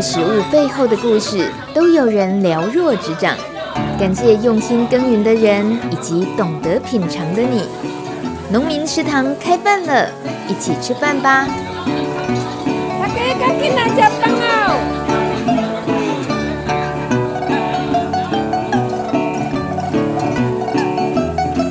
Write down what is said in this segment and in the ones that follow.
道食物背后的故事，都有人了若指掌。感谢用心耕耘的人，以及懂得品尝的你。农民食堂开饭了，一起吃饭吧！大家赶紧来吃饭哦！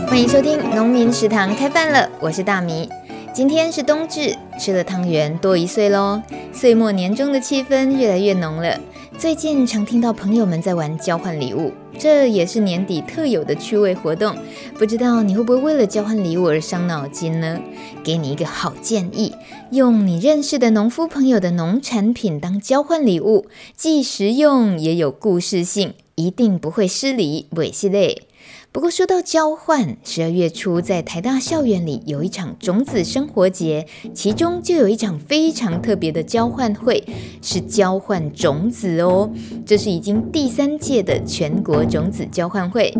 欢迎收听农民食堂开饭了，我是大米。今天是冬至，吃了汤圆多一岁喽，岁末年终的气氛越来越浓了。最近常听到朋友们在玩交换礼物，这也是年底特有的趣味活动。不知道你会不会为了交换礼物而伤脑筋呢？给你一个好建议，用你认识的农夫朋友的农产品当交换礼物，既实用也有故事性，一定不会失礼，不会失礼。不过说到交换，十二月初在台大校园里有一场种子生活节，其中就有一场非常特别的交换会，是交换种子哦。这是已经第三届的全国种子交换会。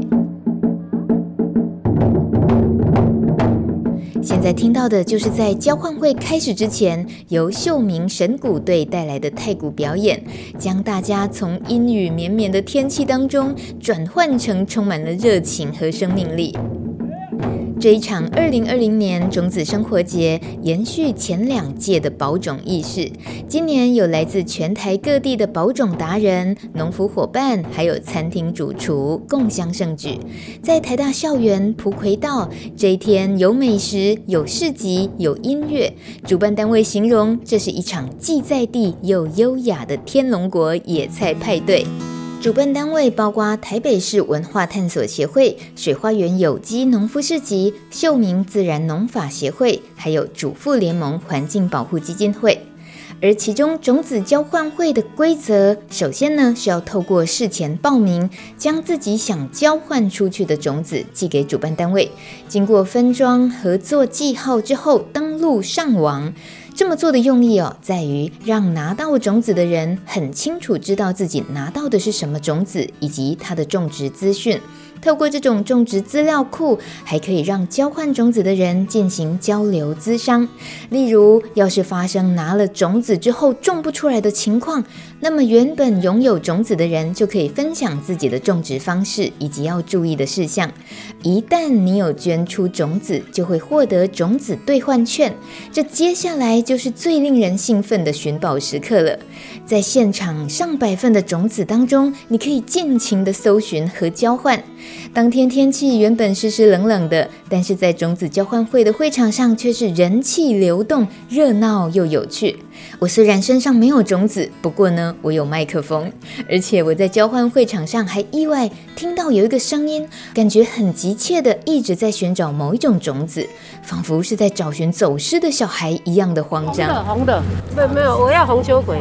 现在听到的就是在交换会开始之前，由秀明神鼓队带来的太鼓表演，将大家从阴雨绵绵的天气当中转换成充满了热情和生命力。这一场二零二零年种子生活节延续前两届的保种仪式，今年有来自全台各地的保种达人、农夫伙伴，还有餐厅主厨共襄盛举。在台大校园蒲葵道这一天，有美食、有市集、有音乐。主办单位形容这是一场既在地又优雅的天龙国野菜派对。主办单位包括台北市文化探索协会、水花园有机农夫市集、秀明自然农法协会，还有主妇联盟环境保护基金会。而其中种子交换会的规则，首先呢是要透过事前报名，将自己想交换出去的种子寄给主办单位，经过分装、合作、记号之后，登录上网。这么做的用意哦，在于让拿到种子的人很清楚知道自己拿到的是什么种子，以及它的种植资讯。透过这种种植资料库，还可以让交换种子的人进行交流资商。例如，要是发生拿了种子之后种不出来的情况，那么原本拥有种子的人就可以分享自己的种植方式以及要注意的事项。一旦你有捐出种子，就会获得种子兑换券。这接下来就是最令人兴奋的寻宝时刻了。在现场上百份的种子当中，你可以尽情的搜寻和交换。当天天气原本湿湿冷冷的，但是在种子交换会的会场上却是人气流动、热闹又有趣。我虽然身上没有种子，不过呢，我有麦克风，而且我在交换会场上还意外听到有一个声音，感觉很急切的一直在寻找某一种种子，仿佛是在找寻走失的小孩一样的慌张。红的，红的，没有没有，我要红秋葵。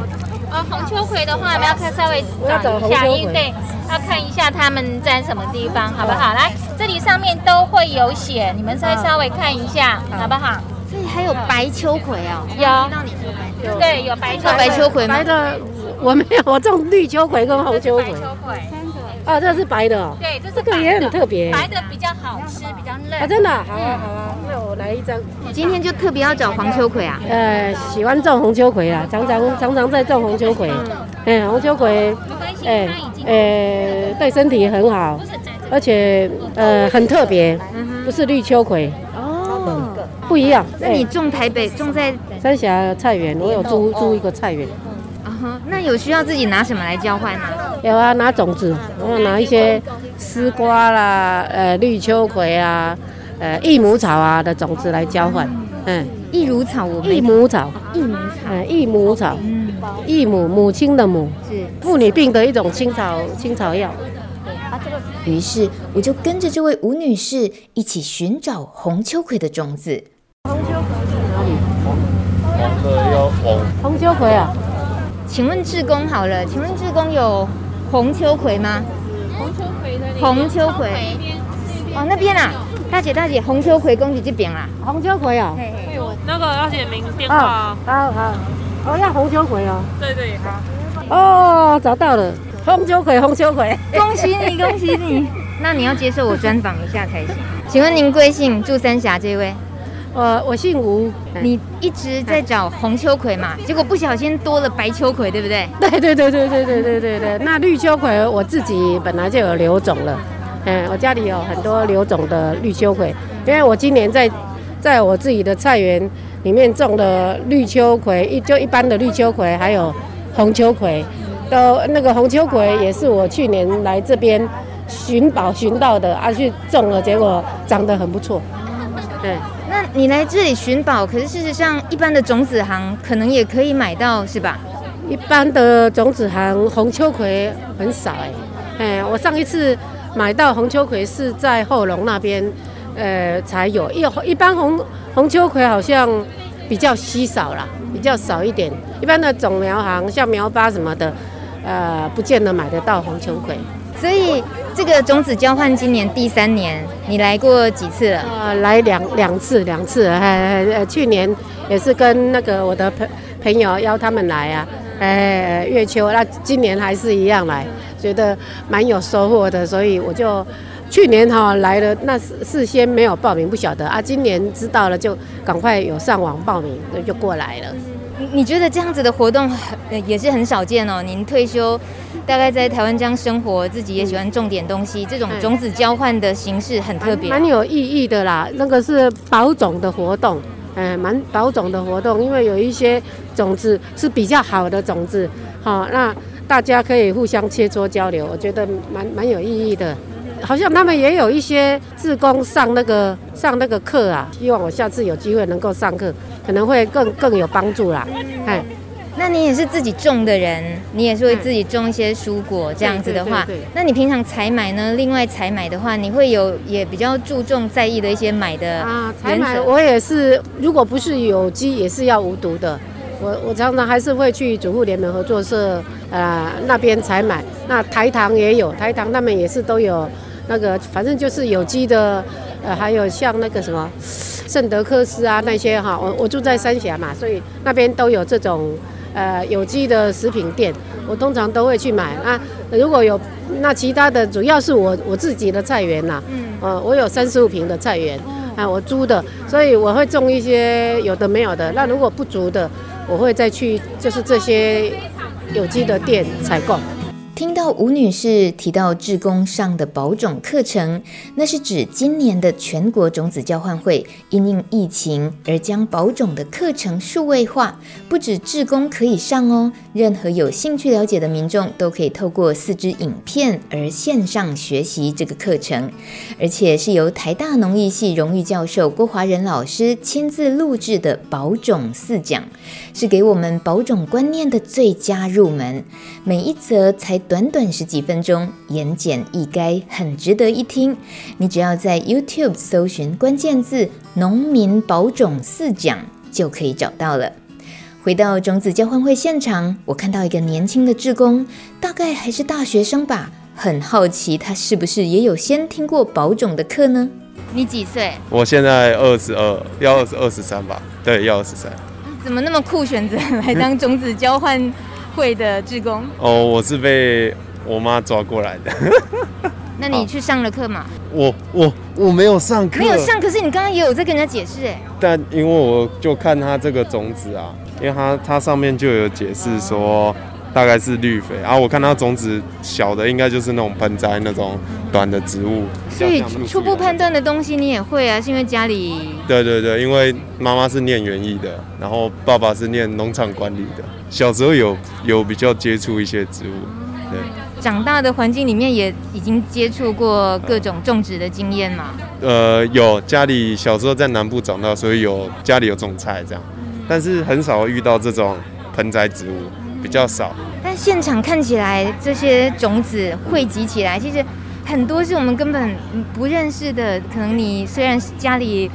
哦，红秋葵的话，我们要看稍微找一下，因为对，要看一下他们在什么地方，好不好？来，这里上面都会有写，你们再稍微看一下，好不好？这里还有白秋葵哦，有。听到你说白秋葵，对，有白秋白秋葵吗？白的 我没有，我种绿秋葵跟红秋葵。啊，这是白的哦。对，这是这个也很特别。白的比较好吃，比较嫩。啊，真的，好啊，好啊，那我来一张。今天就特别要找黄秋葵啊？呃，喜欢种红秋葵啊，常常常常在种红秋葵。嗯，红秋葵，哎，呃，对身体很好，而且呃很特别，不是绿秋葵哦，不一样。那你种台北种在三峡菜园，我有租租一个菜园。啊哈，那有需要自己拿什么来交换吗？有啊，拿种子，我有拿一些丝瓜啦，呃，绿秋葵啊，呃，益母草啊的种子来交换。嗯，益乳草我益母草，益母草，嗯，益母草，嗯，益母母亲的母，是妇女病的一种青草青草药。于是我就跟着这位吴女士一起寻找红秋葵的种子。红秋葵在哪里？红红。秋葵啊？请问志工好了，请问志工有红秋葵吗？红秋葵的红秋葵。哦，那边啊，大姐大姐，红秋葵恭喜这边啦。红秋葵啊？嘿嘿，那个要写名电话。好好，哦，要红秋葵哦。对对好。哦，找到了，红秋葵，红秋葵，恭喜你，恭喜你。那你要接受我专访一下才行。请问您贵姓？住三峡这位？我我姓吴，你一直在找红秋葵嘛，结果不小心多了白秋葵，对不对？对对对对对对对对对。那绿秋葵我自己本来就有留种了，嗯，我家里有很多留种的绿秋葵，因为我今年在在我自己的菜园里面种的绿秋葵，一就一般的绿秋葵，还有红秋葵，都那个红秋葵也是我去年来这边寻宝寻到的，啊去种了，结果长得很不错，对。你来这里寻宝，可是事实上，一般的种子行可能也可以买到，是吧？一般的种子行红秋葵很少哎，哎，我上一次买到红秋葵是在后龙那边，呃，才有。一一般红红秋葵好像比较稀少啦，比较少一点。一般的种苗行像苗巴什么的，呃，不见得买得到红秋葵。所以这个种子交换今年第三年，你来过几次了？呃，来两两次，两次。呃呃，去年也是跟那个我的朋朋友邀他们来啊，呃，月秋。那今年还是一样来，觉得蛮有收获的，所以我就去年哈来了，那事事先没有报名，不晓得啊。今年知道了，就赶快有上网报名，就过来了。你觉得这样子的活动也是很少见哦？您退休，大概在台湾这样生活，自己也喜欢种点东西，这种种子交换的形式很特别，蛮有意义的啦。那个是保种的活动，嗯，蛮保种的活动，因为有一些种子是比较好的种子，好，那大家可以互相切磋交流，我觉得蛮蛮有意义的。好像他们也有一些志工上那个上那个课啊，希望我下次有机会能够上课，可能会更更有帮助啦。哎，那你也是自己种的人，你也是会自己种一些蔬果这样子的话，那你平常采买呢？另外采买的话，你会有也比较注重在意的一些买的啊，采买我也是，如果不是有机，也是要无毒的。我我常常还是会去主妇联盟合作社啊、呃、那边采买。那台糖也有，台糖他们也是都有。那个反正就是有机的，呃，还有像那个什么圣德克斯啊那些哈，我我住在三峡嘛，所以那边都有这种呃有机的食品店，我通常都会去买啊。如果有那其他的，主要是我我自己的菜园呐，嗯，呃，我有三十五平的菜园啊，我租的，所以我会种一些有的没有的。那如果不足的，我会再去就是这些有机的店采购。听到吴女士提到志工上的保种课程，那是指今年的全国种子交换会因应疫情而将保种的课程数位化，不止志工可以上哦，任何有兴趣了解的民众都可以透过四支影片而线上学习这个课程，而且是由台大农艺系荣誉教授郭华仁老师亲自录制的保种四讲，是给我们保种观念的最佳入门，每一则才。短短十几分钟，言简意赅，很值得一听。你只要在 YouTube 搜寻关键字“农民保种四讲”，就可以找到了。回到种子交换会现场，我看到一个年轻的志工，大概还是大学生吧，很好奇他是不是也有先听过保种的课呢？你几岁？我现在二十二，要二十二十三吧？对，要二十三。怎么那么酷，选择来当种子交换？会的志工哦，我是被我妈抓过来的。那你去上了课吗？我我我没有上课，没有上。可是你刚刚也有在跟人家解释哎。但因为我就看他这个种子啊，因为他他上面就有解释说大概是绿肥，然后我看它种子小的应该就是那种盆栽那种短的植物。所以初步判断的东西你也会啊？是因为家里？对对对，因为妈妈是念园艺的，然后爸爸是念农场管理的。小时候有有比较接触一些植物，对。长大的环境里面也已经接触过各种种植的经验嘛？呃，有家里小时候在南部长大，所以有家里有种菜这样，但是很少遇到这种盆栽植物，比较少。但现场看起来这些种子汇集起来，其实很多是我们根本不认识的。可能你虽然家里。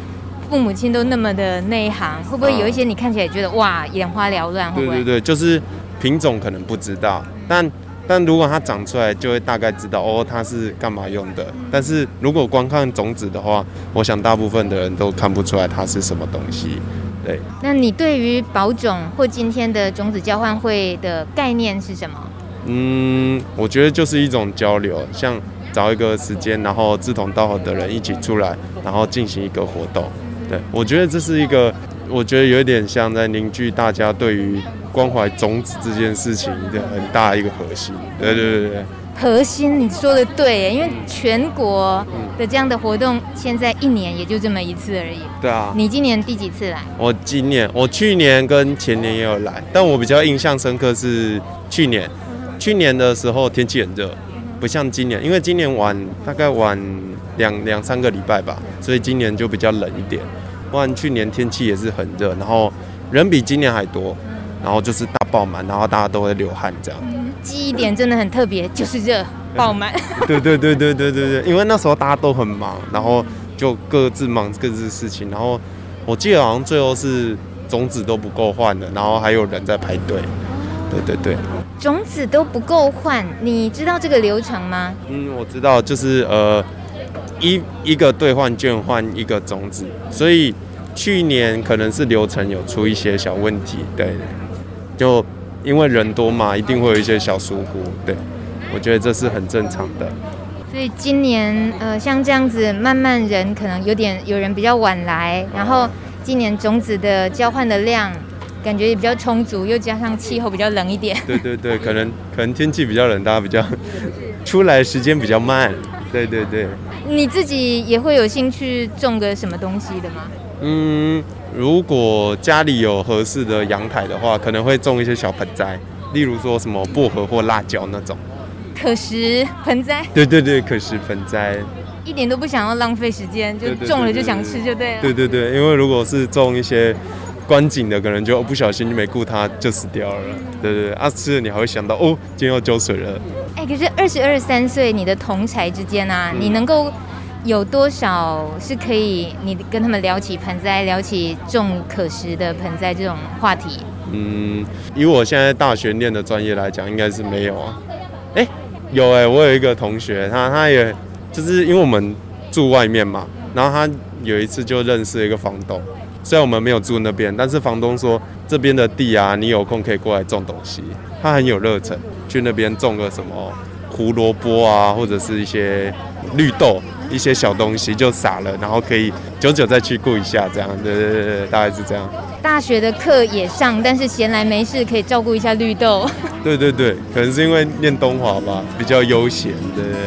父母亲都那么的内行，会不会有一些你看起来觉得哇眼花缭乱？会不会？对对对，就是品种可能不知道，但但如果它长出来，就会大概知道哦，它是干嘛用的。但是如果光看种子的话，我想大部分的人都看不出来它是什么东西。对。那你对于保种或今天的种子交换会的概念是什么？嗯，我觉得就是一种交流，像找一个时间，然后志同道合的人一起出来，然后进行一个活动。对，我觉得这是一个，我觉得有点像在凝聚大家对于关怀种子这件事情的很大一个核心。对对对对。核心，你说的对，因为全国的这样的活动，现在一年也就这么一次而已。对啊。你今年第几次来？我今年，我去年跟前年也有来，但我比较印象深刻是去年。去年的时候天气很热，不像今年，因为今年晚大概晚两两三个礼拜吧，所以今年就比较冷一点。不然去年天气也是很热，然后人比今年还多，然后就是大爆满，然后大家都会流汗这样。记忆点真的很特别，就是热爆满。对对对对对对对，因为那时候大家都很忙，然后就各自忙各自事情，然后我记得好像最后是种子都不够换的，然后还有人在排队。对对对。种子都不够换，你知道这个流程吗？嗯，我知道，就是呃，一一个兑换券换一个种子，所以去年可能是流程有出一些小问题，对，就因为人多嘛，一定会有一些小疏忽，对，我觉得这是很正常的。所以今年呃，像这样子，慢慢人可能有点有人比较晚来，然后今年种子的交换的量。感觉也比较充足，又加上气候比较冷一点。对对对，可能可能天气比较冷，大家比较出来时间比较慢。对对对。你自己也会有兴趣种个什么东西的吗？嗯，如果家里有合适的阳台的话，可能会种一些小盆栽，例如说什么薄荷或辣椒那种。可食盆栽。对对对，可食盆栽。一点都不想要浪费时间，就种了就想吃就对了。对对对，因为如果是种一些。观景的可能就不小心就没顾它就死掉了，对对对，啊吃了你还会想到哦，今天要浇水了。哎，可是二十二三岁你的同才之间啊，嗯、你能够有多少是可以你跟他们聊起盆栽，聊起种可食的盆栽这种话题？嗯，以我现在大学念的专业来讲，应该是没有啊。哎，有哎，我有一个同学，他他也就是因为我们住外面嘛，然后他有一次就认识一个房东。虽然我们没有住那边，但是房东说这边的地啊，你有空可以过来种东西。他很有热忱，去那边种个什么胡萝卜啊，或者是一些绿豆，一些小东西就撒了，然后可以久久再去顾一下，这样。对对对对，大概是这样。大学的课也上，但是闲来没事可以照顾一下绿豆。对对对，可能是因为念东华吧，比较悠闲。对对对。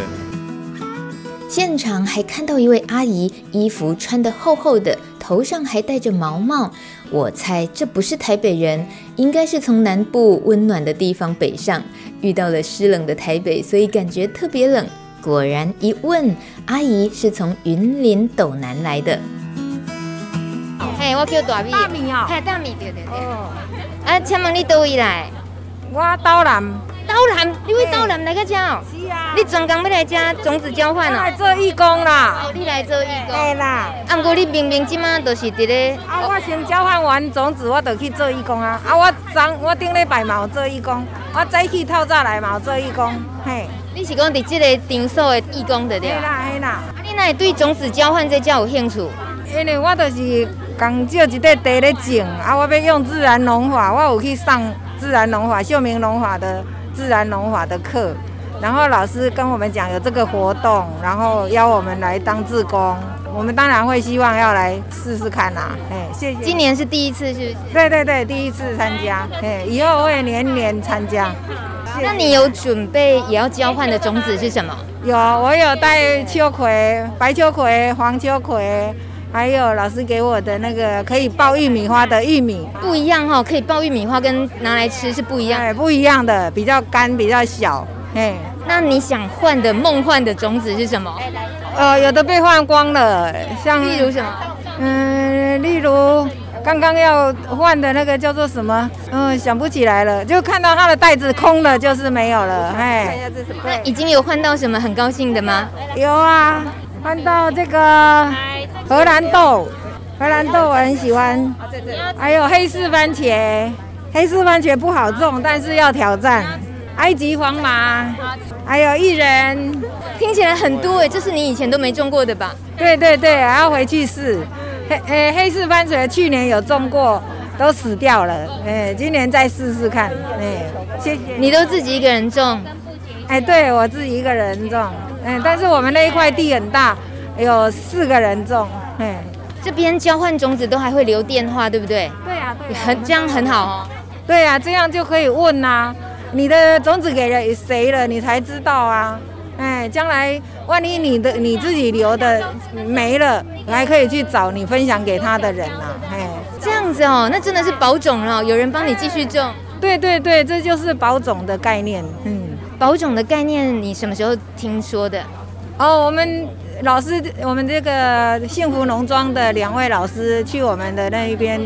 现场还看到一位阿姨，衣服穿得厚厚的，头上还戴着毛帽。我猜这不是台北人，应该是从南部温暖的地方北上，遇到了湿冷的台北，所以感觉特别冷。果然一问，阿姨是从云林斗南来的。嘿，我叫大米。大米哦。嘿，大米，对对对。哦。啊，请问你倒位来？我斗南。斗南，你为斗南来个家哦？是啊。你专工要来家种子交换哦？来做义工啦。哦，你来做义工。对啦。啊，不过你明明即马都是伫咧。啊，我先交换完种子，我就去做义工啊。啊，我昨我顶礼拜嘛有做义工，我早起透早来嘛有做义工。嘿。你是讲伫即个场所的义工对不对？对啦，对啦。啊，你哪会对种子交换这叫有兴趣？因为我就是刚借一块地咧种，啊，我要用自然农法，我有去上自然农法、秀明农法的。自然农法的课，然后老师跟我们讲有这个活动，然后邀我们来当志工，我们当然会希望要来试试看啦。哎，谢谢。今年是第一次是？对对对，第一次参加，哎，以后会年年参加。那你有准备也要交换的种子是什么？有，我有带秋葵、白秋葵、黄秋葵。还有老师给我的那个可以爆玉米花的玉米，不一样哈，可以爆玉米花跟拿来吃是不一样，不一样的，比较干，比较小。哎，那你想换的梦幻的种子是什么？呃，有的被换光了，像例如什么？嗯，例如刚刚要换的那个叫做什么？嗯，想不起来了，就看到它的袋子空了，就是没有了。嘿，那已经有换到什么很高兴的吗？有啊，换到这个。荷兰豆，荷兰豆我很喜欢，还有黑柿番茄，黑柿番茄不好种，但是要挑战。埃及黄麻，还有薏仁，听起来很多哎，这是你以前都没种过的吧？对对对，还要回去试。黑诶，黑市番茄去年有种过，都死掉了。哎，今年再试试看。哎，谢谢。你都自己一个人种？哎，对我自己一个人种。嗯，但是我们那一块地很大。有四个人种，哎，这边交换种子都还会留电话，对不对？对啊，对啊，很这样很好哦。对啊，这样就可以问啊，你的种子给了谁了，你才知道啊。哎，将来万一你的你自己留的没了，你还可以去找你分享给他的人呐、啊。哎，这样子哦，那真的是保种了，有人帮你继续种。对对对，这就是保种的概念。嗯，保种的概念你什么时候听说的？哦，我们老师，我们这个幸福农庄的两位老师去我们的那一边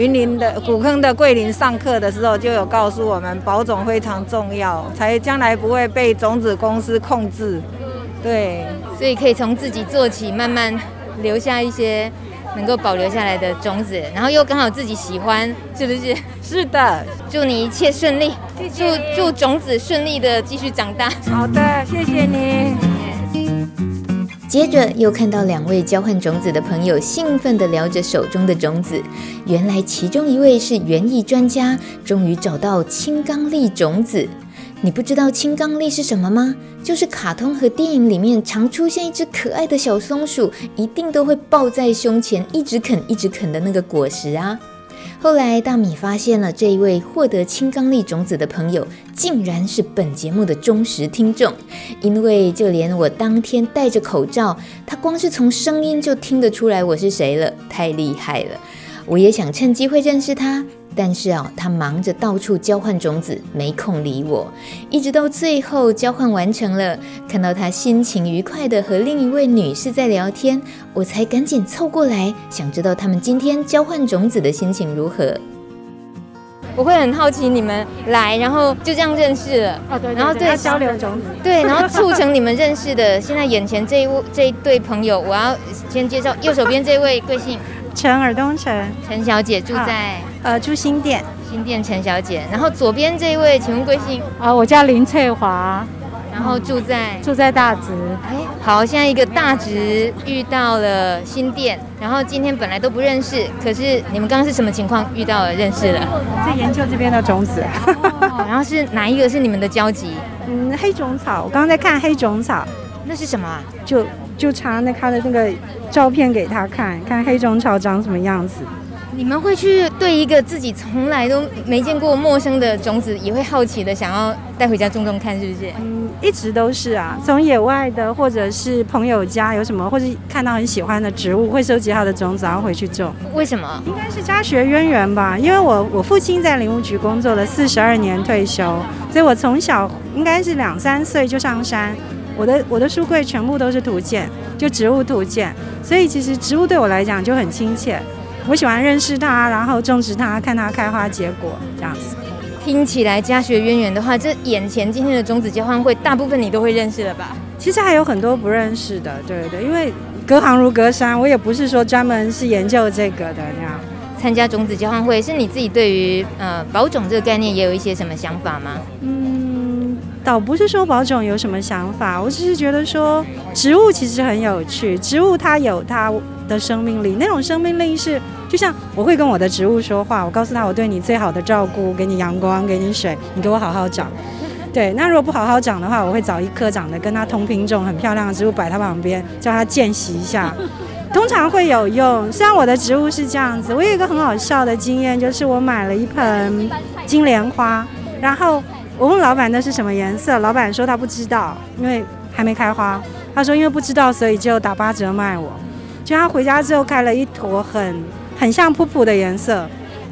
云林的古坑的桂林上课的时候，就有告诉我们保种非常重要，才将来不会被种子公司控制。对，所以可以从自己做起，慢慢留下一些能够保留下来的种子，然后又刚好自己喜欢，是不是？是的，祝你一切顺利，祝祝种子顺利的继续长大。好的，谢谢你。接着又看到两位交换种子的朋友兴奋地聊着手中的种子，原来其中一位是园艺专家，终于找到青刚櫟种子。你不知道青刚櫟是什么吗？就是卡通和电影里面常出现一只可爱的小松鼠，一定都会抱在胸前，一直啃一直啃的那个果实啊。后来大米发现了这一位获得青冈力种子的朋友，竟然是本节目的忠实听众，因为就连我当天戴着口罩，他光是从声音就听得出来我是谁了，太厉害了。我也想趁机会认识他。但是啊，他忙着到处交换种子，没空理我。一直到最后交换完成了，看到他心情愉快的和另一位女士在聊天，我才赶紧凑过来，想知道他们今天交换种子的心情如何。我会很好奇你们来，然后就这样认识了。哦，对，对，对，然后对交流种子，对，然后促成你们认识的。现在眼前这一位这一对朋友，我要先介绍右手边这位贵姓？陈尔东陈，陈小姐住在、啊、呃住新店，新店陈小姐。然后左边这一位，请问贵姓？啊，我叫林翠华，然后住在、嗯、住在大直。哎，好，现在一个大直遇到了新店，然后今天本来都不认识，可是你们刚刚是什么情况遇到了认识了？在研究这边的种子。哦、然后是哪一个是你们的交集？嗯，黑种草。我刚刚在看黑种草，那是什么啊？就。就查那他的那个照片给他看，看黑种草长什么样子。你们会去对一个自己从来都没见过陌生的种子，也会好奇的想要带回家种种看，是不是？嗯，一直都是啊。从野外的，或者是朋友家有什么，或者看到很喜欢的植物，会收集它的种子，然后回去种。为什么？应该是家学渊源吧。因为我我父亲在林务局工作了四十二年退休，所以我从小应该是两三岁就上山。我的我的书柜全部都是图鉴，就植物图鉴，所以其实植物对我来讲就很亲切。我喜欢认识它，然后种植它，看它开花结果这样子。听起来家学渊源的话，这眼前今天的种子交换会，大部分你都会认识了吧？其实还有很多不认识的，对对对，因为隔行如隔山，我也不是说专门是研究这个的那样。参加种子交换会，是你自己对于呃保种这个概念也有一些什么想法吗？嗯。倒不是说保种有什么想法，我只是觉得说植物其实很有趣，植物它有它的生命力，那种生命力是就像我会跟我的植物说话，我告诉他我对你最好的照顾，给你阳光，给你水，你给我好好长。对，那如果不好好长的话，我会找一棵长得跟它同品种很漂亮的植物摆它旁边，叫它见习一下，通常会有用。虽然我的植物是这样子，我有一个很好笑的经验，就是我买了一盆金莲花，然后。我问老板那是什么颜色，老板说他不知道，因为还没开花。他说因为不知道，所以就打八折卖我。就他回家之后开了一坨很很像噗噗的颜色。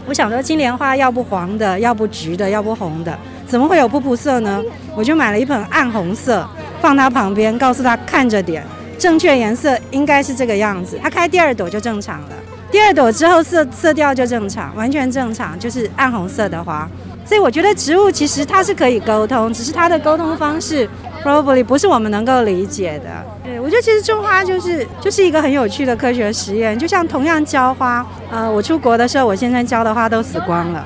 我想说金莲花要不黄的，要不橘的，要不红的，怎么会有噗噗色呢？我就买了一盆暗红色，放他旁边，告诉他看着点，正确颜色应该是这个样子。他开第二朵就正常了，第二朵之后色色调就正常，完全正常，就是暗红色的花。所以我觉得植物其实它是可以沟通，只是它的沟通方式 probably 不是我们能够理解的。对，我觉得其实种花就是就是一个很有趣的科学实验，就像同样浇花，呃，我出国的时候，我先生浇的花都死光了，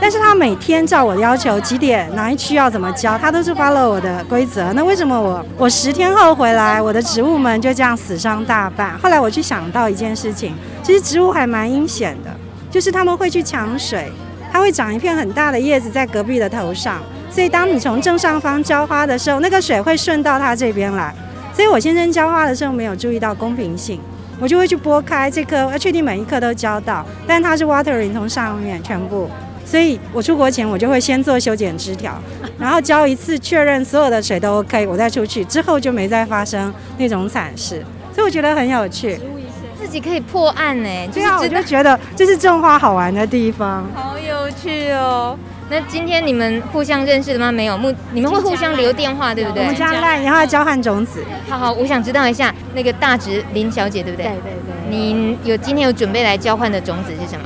但是他每天照我的要求几点哪一区要怎么浇，他都是 follow 我的规则。那为什么我我十天后回来，我的植物们就这样死伤大半？后来我去想到一件事情，其实植物还蛮阴险的，就是他们会去抢水。它会长一片很大的叶子在隔壁的头上，所以当你从正上方浇花的时候，那个水会顺到它这边来。所以我先生浇花的时候没有注意到公平性，我就会去拨开这颗，要确定每一颗都浇到，但它是 watering 从上面全部，所以我出国前我就会先做修剪枝条，然后浇一次确认所有的水都 OK，我再出去之后就没再发生那种惨事，所以我觉得很有趣。自己可以破案呢，对啊，我就觉得这是种花好玩的地方，好有趣哦。那今天你们互相认识的吗？没有，目你们会互相留电话，对不对？我们加赖，然后交换种子。好好，我想知道一下那个大直林小姐，对不对？对对对。你有今天有准备来交换的种子是什么？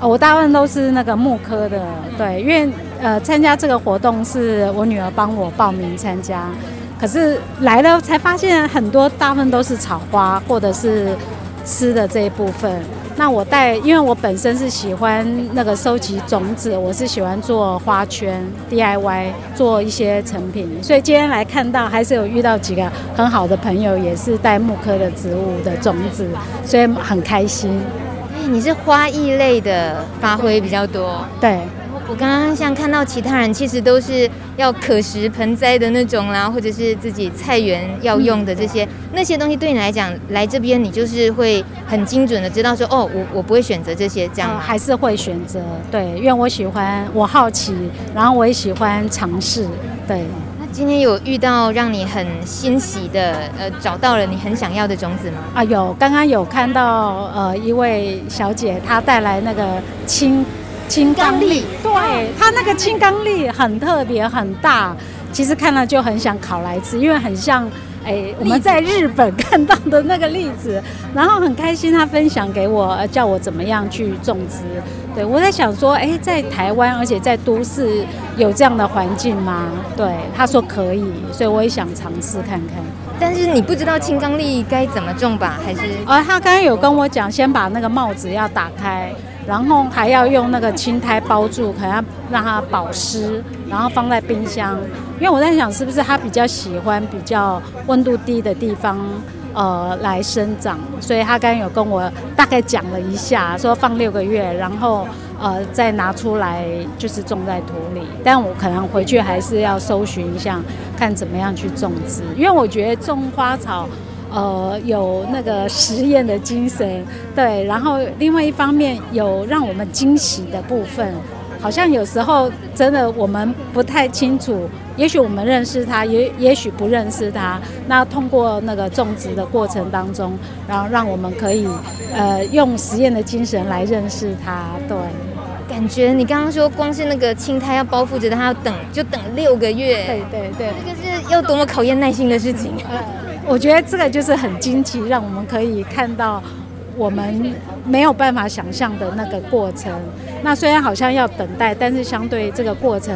哦，我大部分都是那个木科的，对，因为呃参加这个活动是我女儿帮我报名参加，可是来了才发现很多大部分都是草花或者是。吃的这一部分，那我带，因为我本身是喜欢那个收集种子，我是喜欢做花圈 DIY，做一些成品，所以今天来看到还是有遇到几个很好的朋友，也是带木科的植物的种子，所以很开心。欸，你是花艺类的发挥比较多，对。我刚刚像看到其他人，其实都是要可食盆栽的那种啦，或者是自己菜园要用的这些、嗯、那些东西，对你来讲，来这边你就是会很精准的知道说，哦，我我不会选择这些，这样、嗯、还是会选择，对，因为我喜欢，我好奇，然后我也喜欢尝试，对。那今天有遇到让你很欣喜的，呃，找到了你很想要的种子吗？啊，有，刚刚有看到，呃，一位小姐她带来那个青。青刚力，对，它那个青刚力很特别很大，其实看了就很想烤来吃，因为很像哎我们在日本看到的那个栗子，然后很开心他分享给我，叫我怎么样去种植。对，我在想说，哎，在台湾而且在都市有这样的环境吗？对，他说可以，所以我也想尝试看看。但是你不知道青刚櫟该怎么种吧？还是？呃，他刚刚有跟我讲，先把那个帽子要打开。然后还要用那个青苔包住，可能要让它保湿，然后放在冰箱。因为我在想，是不是它比较喜欢比较温度低的地方，呃，来生长。所以他刚刚有跟我大概讲了一下，说放六个月，然后呃再拿出来就是种在土里。但我可能回去还是要搜寻一下，看怎么样去种植。因为我觉得种花草。呃，有那个实验的精神，对，然后另外一方面有让我们惊喜的部分，好像有时候真的我们不太清楚，也许我们认识他，也也许不认识他。那通过那个种植的过程当中，然后让我们可以呃用实验的精神来认识他，对。感觉你刚刚说光是那个青苔要包覆着它，要等就等六个月，对对对，这个是要多么考验耐心的事情。我觉得这个就是很惊奇，让我们可以看到我们没有办法想象的那个过程。那虽然好像要等待，但是相对这个过程，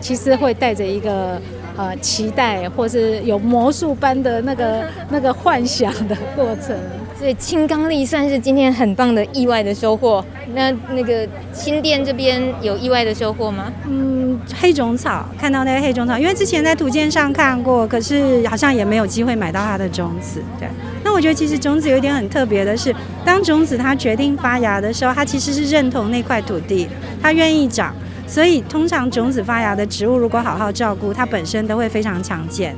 其实会带着一个呃期待，或是有魔术般的那个那个幻想的过程。所以青刚櫟算是今天很棒的意外的收获。那那个新店这边有意外的收获吗？嗯，黑种草，看到那个黑种草，因为之前在图鉴上看过，可是好像也没有机会买到它的种子。对，那我觉得其实种子有一点很特别的是，当种子它决定发芽的时候，它其实是认同那块土地，它愿意长。所以通常种子发芽的植物，如果好好照顾，它本身都会非常强健。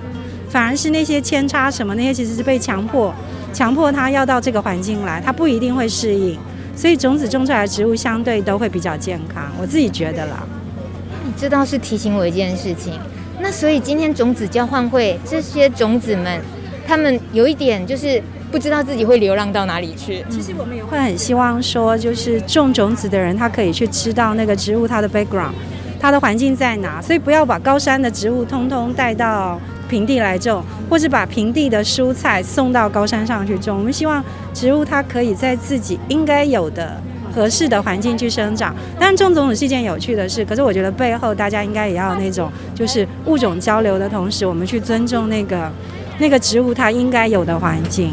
反而是那些扦插什么那些，其实是被强迫。强迫他要到这个环境来，他不一定会适应，所以种子种出来的植物相对都会比较健康，我自己觉得啦。你这倒是提醒我一件事情，那所以今天种子交换会这些种子们，他们有一点就是不知道自己会流浪到哪里去。其实我们也会很希望说，就是种种子的人他可以去知道那个植物它的 background，它的环境在哪，所以不要把高山的植物通通带到。平地来种，或是把平地的蔬菜送到高山上去种。我们希望植物它可以在自己应该有的合适的环境去生长。当然，种种子是一件有趣的事，可是我觉得背后大家应该也要那种，就是物种交流的同时，我们去尊重那个那个植物它应该有的环境。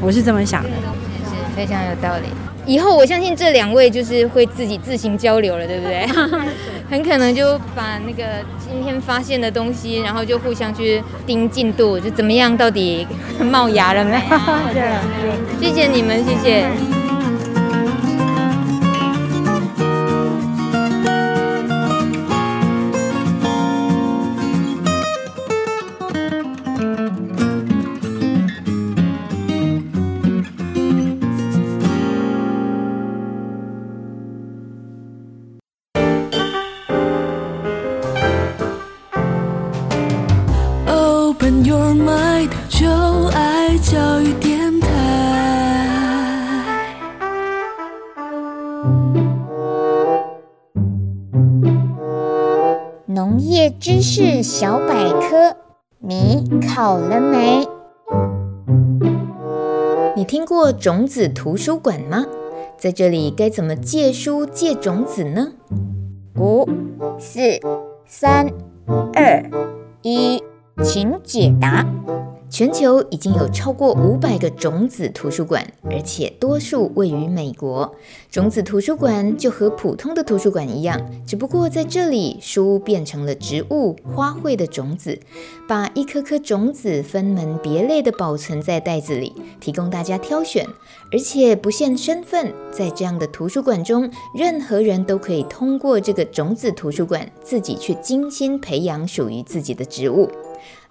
我是这么想的，是非常有道理。以后我相信这两位就是会自己自行交流了，对不对？很可能就把那个今天发现的东西，然后就互相去盯进度，就怎么样，到底冒芽了没？谢谢你们，谢谢。小百科，你考了没？你听过种子图书馆吗？在这里该怎么借书借种子呢？五、四、三、二、一，请解答。全球已经有超过五百个种子图书馆，而且多数位于美国。种子图书馆就和普通的图书馆一样，只不过在这里，书变成了植物、花卉的种子，把一颗颗种子分门别类地保存在袋子里，提供大家挑选，而且不限身份。在这样的图书馆中，任何人都可以通过这个种子图书馆，自己去精心培养属于自己的植物。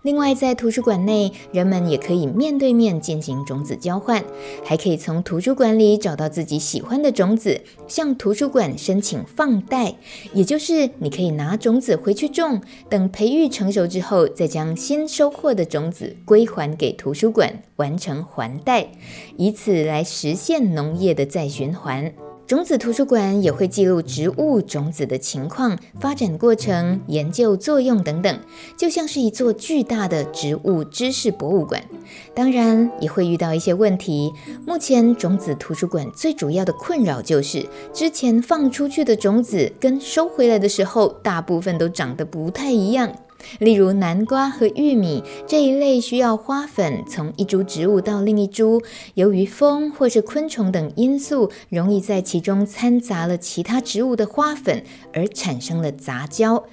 另外，在图书馆内，人们也可以面对面进行种子交换，还可以从图书馆里找到自己喜欢的种子，向图书馆申请放贷，也就是你可以拿种子回去种，等培育成熟之后，再将新收获的种子归还给图书馆，完成还贷，以此来实现农业的再循环。种子图书馆也会记录植物种子的情况、发展过程、研究作用等等，就像是一座巨大的植物知识博物馆。当然，也会遇到一些问题。目前，种子图书馆最主要的困扰就是，之前放出去的种子跟收回来的时候，大部分都长得不太一样。例如南瓜和玉米这一类需要花粉从一株植物到另一株，由于风或是昆虫等因素，容易在其中掺杂了其他植物的花粉，而产生了杂交。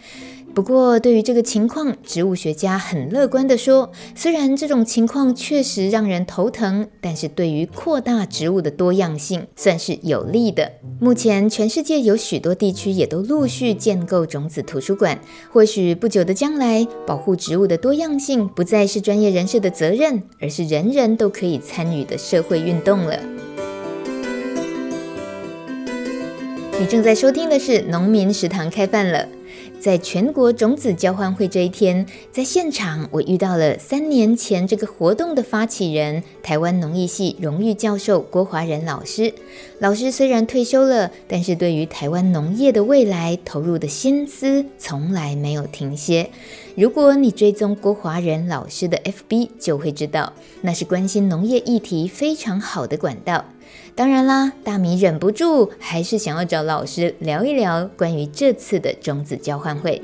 不过，对于这个情况，植物学家很乐观地说，虽然这种情况确实让人头疼，但是对于扩大植物的多样性算是有利的。目前，全世界有许多地区也都陆续建构种子图书馆。或许不久的将来，保护植物的多样性不再是专业人士的责任，而是人人都可以参与的社会运动了。你正在收听的是《农民食堂》开饭了。在全国种子交换会这一天，在现场我遇到了三年前这个活动的发起人，台湾农艺系荣誉教授郭华仁老师。老师虽然退休了，但是对于台湾农业的未来投入的心思从来没有停歇。如果你追踪郭华仁老师的 FB，就会知道那是关心农业议题非常好的管道。当然啦，大米忍不住还是想要找老师聊一聊关于这次的种子交换会。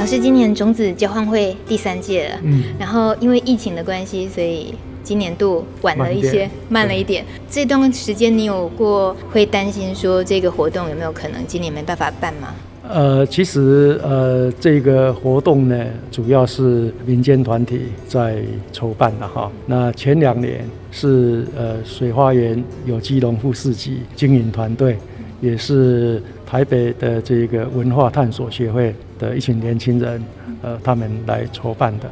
老师，今年种子交换会第三届了，嗯，然后因为疫情的关系，所以今年度晚了一些，慢，慢了一点。这段时间你有过会担心说这个活动有没有可能今年没办法办吗？呃，其实呃，这个活动呢，主要是民间团体在筹办的哈。那前两年是呃水花园有机农副市集经营团队，也是台北的这个文化探索协会的一群年轻人，呃，他们来筹办的。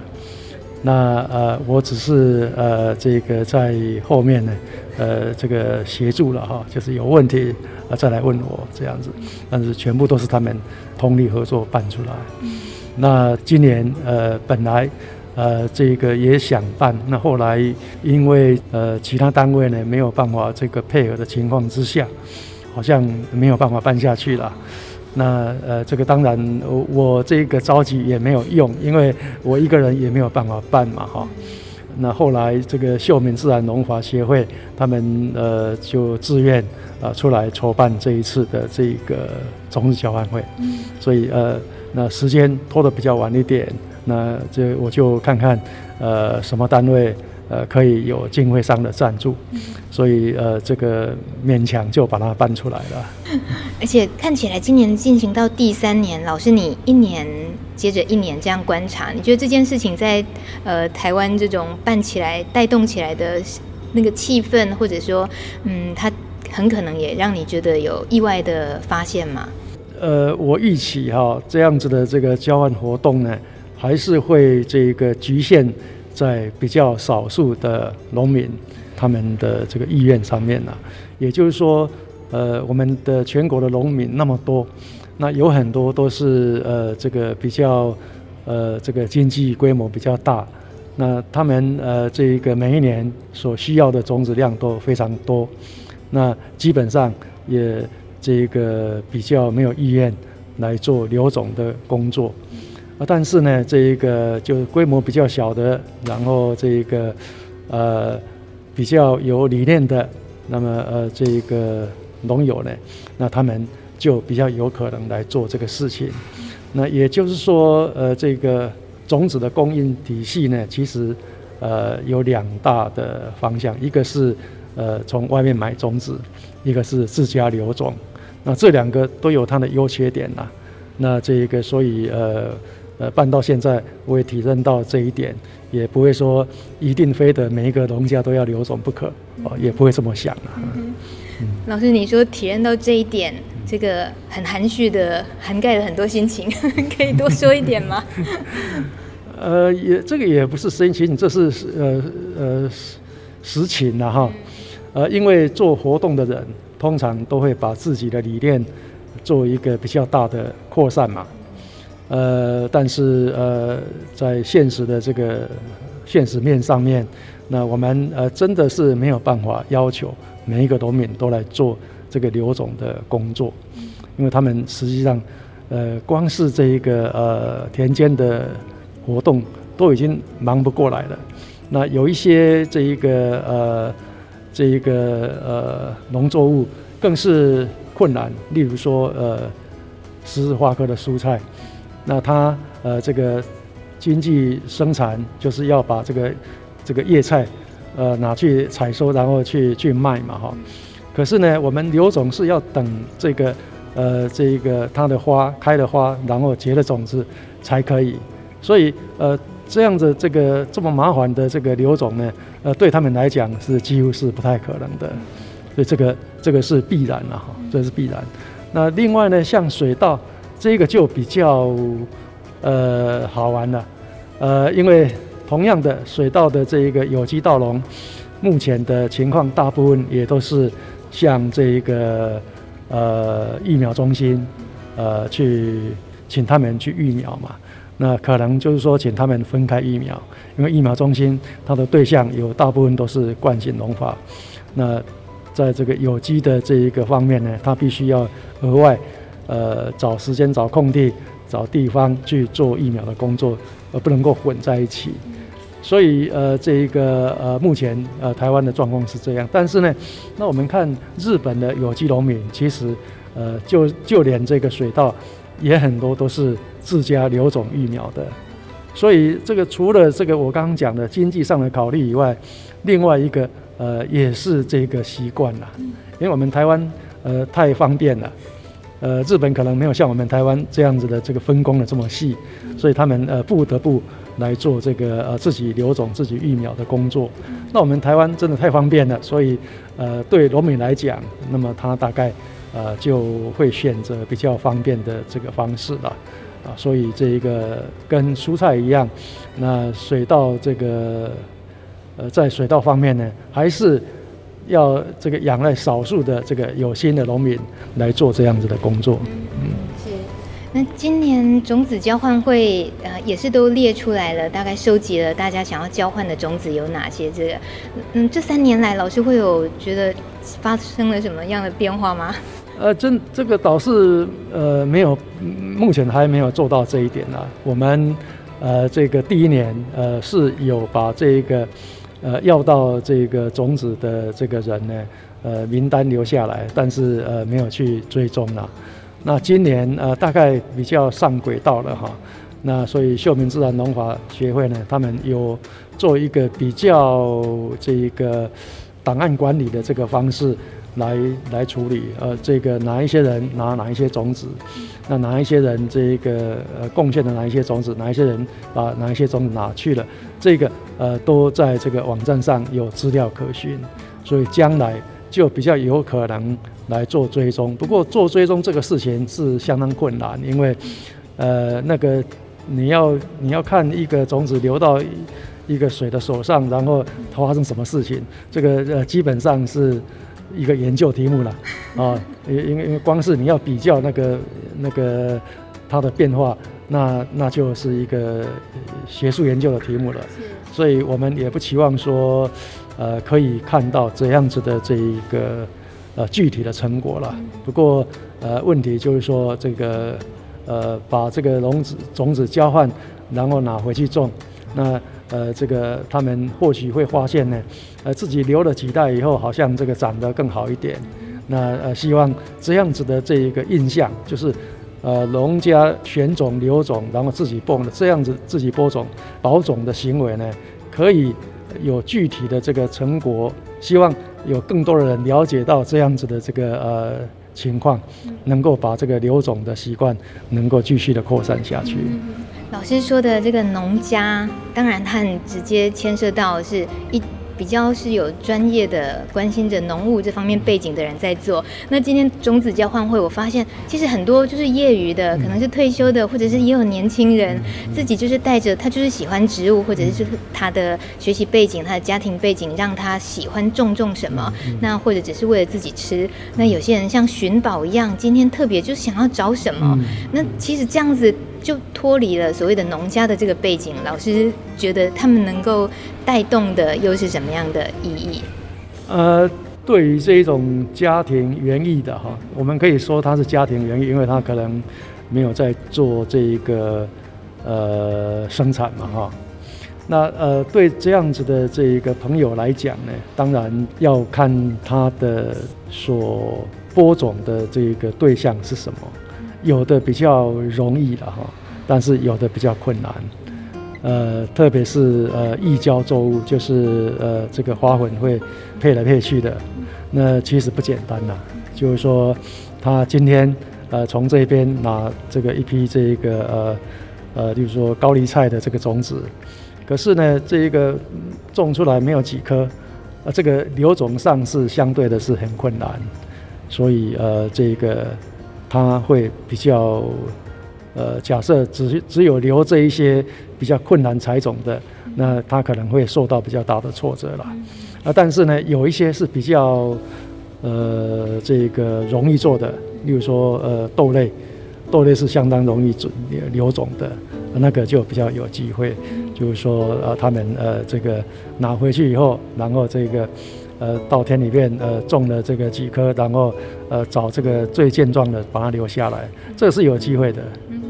那呃，我只是呃这个在后面呢，呃这个协助了哈，就是有问题。啊，再来问我这样子，但是全部都是他们通力合作办出来。那今年呃本来呃这个也想办，那后来因为呃其他单位呢没有办法这个配合的情况之下，好像没有办法办下去了。那呃这个当然我我这个着急也没有用，因为我一个人也没有办法办嘛哈。那后来这个秀明自然农法协会他们呃就自愿。啊，出来筹办这一次的这个种子交换会，嗯，所以呃，那时间拖得比较晚一点，那这我就看看呃什么单位呃可以有经费上的赞助，嗯，所以呃这个勉强就把它办出来了。而且看起来今年进行到第三年，老师你一年接着一年这样观察，你觉得这件事情在呃台湾这种办起来带动起来的那个气氛，或者说嗯它。很可能也让你觉得有意外的发现吗？呃，我预期哈这样子的这个交换活动呢，还是会这个局限在比较少数的农民他们的这个意愿上面呢。也就是说，呃，我们的全国的农民那么多，那有很多都是呃这个比较呃这个经济规模比较大，那他们呃这一个每一年所需要的种子量都非常多。那基本上也这个比较没有意愿来做留种的工作。啊，但是呢，这一个就是规模比较小的，然后这一个呃比较有理念的，那么呃这一个农友呢，那他们就比较有可能来做这个事情。那也就是说，呃，这个种子的供应体系呢，其实呃有两大的方向，一个是呃从外面买种子，一个是自家留种。那这两个都有它的优缺点呐。那这一个，所以呃。呃，办到现在，我也体认到这一点，也不会说一定非得每一个农家都要留种不可，哦，也不会这么想啊。嗯嗯、老师，你说体验到这一点，这个很含蓄的涵盖了很多心情，可以多说一点吗？呃，也这个也不是心情，这是呃呃实情了哈。呃，因为做活动的人通常都会把自己的理念做一个比较大的扩散嘛。呃，但是呃，在现实的这个现实面上面，那我们呃真的是没有办法要求每一个农民都来做这个刘总的工作，因为他们实际上呃光是这一个呃田间的活动都已经忙不过来了。那有一些这一个呃这一个呃农作物更是困难，例如说呃十字花科的蔬菜。那它呃这个经济生产就是要把这个这个叶菜呃拿去采收，然后去去卖嘛哈。可是呢，我们刘总是要等这个呃这一个它的花开了花，然后结了种子才可以。所以呃这样子这个这么麻烦的这个刘总呢，呃对他们来讲是几乎是不太可能的。所以这个这个是必然了哈，这是必然。那另外呢，像水稻。这个就比较呃好玩了，呃，因为同样的水稻的这一个有机稻农，目前的情况大部分也都是向这一个呃疫苗中心呃去请他们去育苗嘛，那可能就是说请他们分开育苗，因为疫苗中心它的对象有大部分都是惯性农法，那在这个有机的这一个方面呢，它必须要额外。呃，找时间、找空地、找地方去做育苗的工作，而不能够混在一起。所以，呃，这一个呃，目前呃，台湾的状况是这样。但是呢，那我们看日本的有机农民，其实呃，就就连这个水稻也很多都是自家留种育苗的。所以，这个除了这个我刚刚讲的经济上的考虑以外，另外一个呃，也是这个习惯了，因为我们台湾呃太方便了。呃，日本可能没有像我们台湾这样子的这个分工的这么细，所以他们呃不得不来做这个呃自己留种、自己育苗的工作。那我们台湾真的太方便了，所以呃对农民来讲，那么他大概呃就会选择比较方便的这个方式了啊。所以这一个跟蔬菜一样，那水稻这个呃在水稻方面呢，还是。要这个仰赖少数的这个有心的农民来做这样子的工作。嗯，是。那今年种子交换会呃也是都列出来了，大概收集了大家想要交换的种子有哪些？这个嗯，这三年来老师会有觉得发生了什么样的变化吗？呃，真这个倒是呃没有，目前还没有做到这一点呢。我们呃这个第一年呃是有把这一个。呃，要到这个种子的这个人呢，呃，名单留下来，但是呃没有去追踪了。那今年呃大概比较上轨道了哈。那所以秀明自然农法协会呢，他们有做一个比较这个档案管理的这个方式。来来处理，呃，这个哪一些人拿哪一些种子，那哪一些人这个呃贡献了哪一些种子，哪一些人把哪一些种子拿去了，这个呃都在这个网站上有资料可循，所以将来就比较有可能来做追踪。不过做追踪这个事情是相当困难，因为呃那个你要 你要看一个种子流到一个水的手上，然后它发生什么事情，这个呃基本上是。一个研究题目了 啊，因因为因为光是你要比较那个那个它的变化，那那就是一个学术研究的题目了。所以我们也不期望说，呃，可以看到这样子的这一个呃具体的成果了。不过呃，问题就是说这个呃把这个种子种子交换，然后拿回去种，那呃这个他们或许会发现呢，呃自己留了几代以后，好像这个长得更好一点。那呃希望这样子的这一个印象，就是呃农家选种留种，然后自己蹦的这样子自己播种保种的行为呢，可以有具体的这个成果。希望有更多的人了解到这样子的这个呃情况，能够把这个留种的习惯能够继续的扩散下去。老师说的这个农家，当然它很直接牵涉到是一。比较是有专业的关心着农务这方面背景的人在做。那今天种子交换会，我发现其实很多就是业余的，可能是退休的，或者是也有年轻人自己就是带着他就是喜欢植物，或者是他的学习背景、他的家庭背景让他喜欢种种什么。那或者只是为了自己吃。那有些人像寻宝一样，今天特别就想要找什么。那其实这样子。就脱离了所谓的农家的这个背景，老师觉得他们能够带动的又是什么样的意义？呃，对于这一种家庭园艺的哈，我们可以说它是家庭园艺，因为他可能没有在做这一个呃生产嘛哈。那呃，对这样子的这一个朋友来讲呢，当然要看他的所播种的这一个对象是什么。有的比较容易了哈，但是有的比较困难，呃，特别是呃异交作物，就是呃这个花粉会配来配去的，那其实不简单呐。就是说，他今天呃从这边拿这个一批这一个呃呃，就是说高丽菜的这个种子，可是呢，这一个种出来没有几颗，呃，这个留种上是相对的是很困难，所以呃这个。他会比较，呃，假设只只有留这一些比较困难采种的，那他可能会受到比较大的挫折了。啊，但是呢，有一些是比较，呃，这个容易做的，例如说，呃，豆类，豆类是相当容易准留种的，那个就比较有机会，就是说，呃，他们呃，这个拿回去以后，然后这个。呃，稻田里面呃种了这个几棵，然后呃找这个最健壮的把它留下来，这是有机会的。嗯，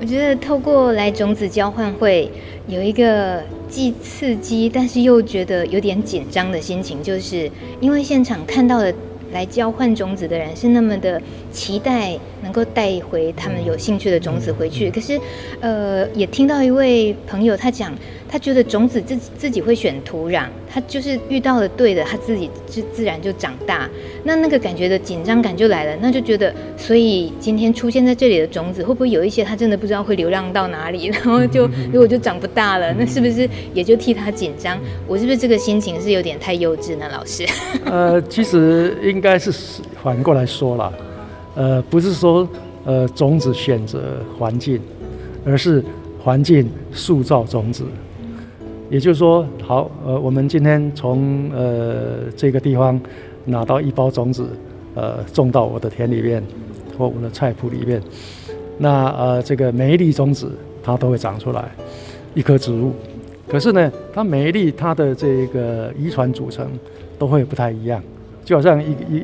我觉得透过来种子交换会有一个既刺激，但是又觉得有点紧张的心情，就是因为现场看到的来交换种子的人是那么的期待能够带回他们有兴趣的种子回去，可是呃也听到一位朋友他讲。他觉得种子自己自己会选土壤，他就是遇到了对的，他自己自自然就长大。那那个感觉的紧张感就来了，那就觉得，所以今天出现在这里的种子，会不会有一些他真的不知道会流浪到哪里，然后就 如果就长不大了，那是不是也就替他紧张？我是不是这个心情是有点太幼稚呢，老师？呃，其实应该是反过来说了，呃，不是说呃种子选择环境，而是环境塑造种子。也就是说，好，呃，我们今天从呃这个地方拿到一包种子，呃，种到我的田里面或我的菜圃里面，那呃这个每一粒种子它都会长出来一棵植物，可是呢，它每一粒它的这个遗传组成都会不太一样，就好像一一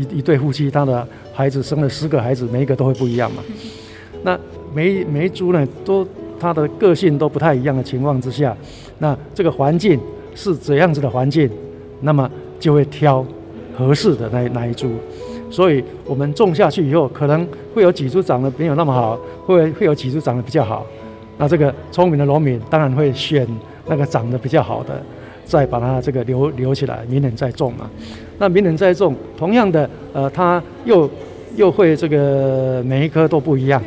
一一对夫妻，他的孩子生了十个孩子，每一个都会不一样嘛。那每每一株呢，都它的个性都不太一样的情况之下。那这个环境是怎样子的环境，那么就会挑合适的那那一株，所以我们种下去以后，可能会有几株长得没有那么好，会会有几株长得比较好。那这个聪明的农民当然会选那个长得比较好的，再把它这个留留起来，明年再种嘛。那明年再种，同样的，呃，它又又会这个每一棵都不一样，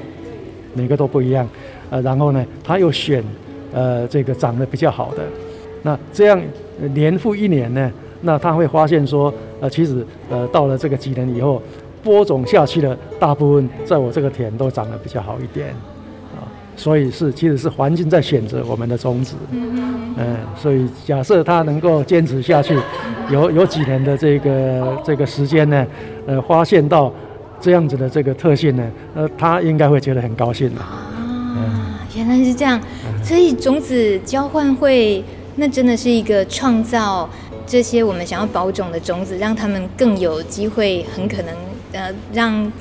每个都不一样，呃，然后呢，他又选。呃，这个长得比较好的，那这样年复一年呢，那他会发现说，呃，其实呃到了这个几年以后，播种下去的大部分在我这个田都长得比较好一点，啊，所以是其实是环境在选择我们的种子，嗯，呃，所以假设他能够坚持下去，有有几年的这个这个时间呢，呃，发现到这样子的这个特性呢，呃，他应该会觉得很高兴的。原来是这样，所以种子交换会那真的是一个创造这些我们想要保种的种子，让他们更有机会，很可能呃让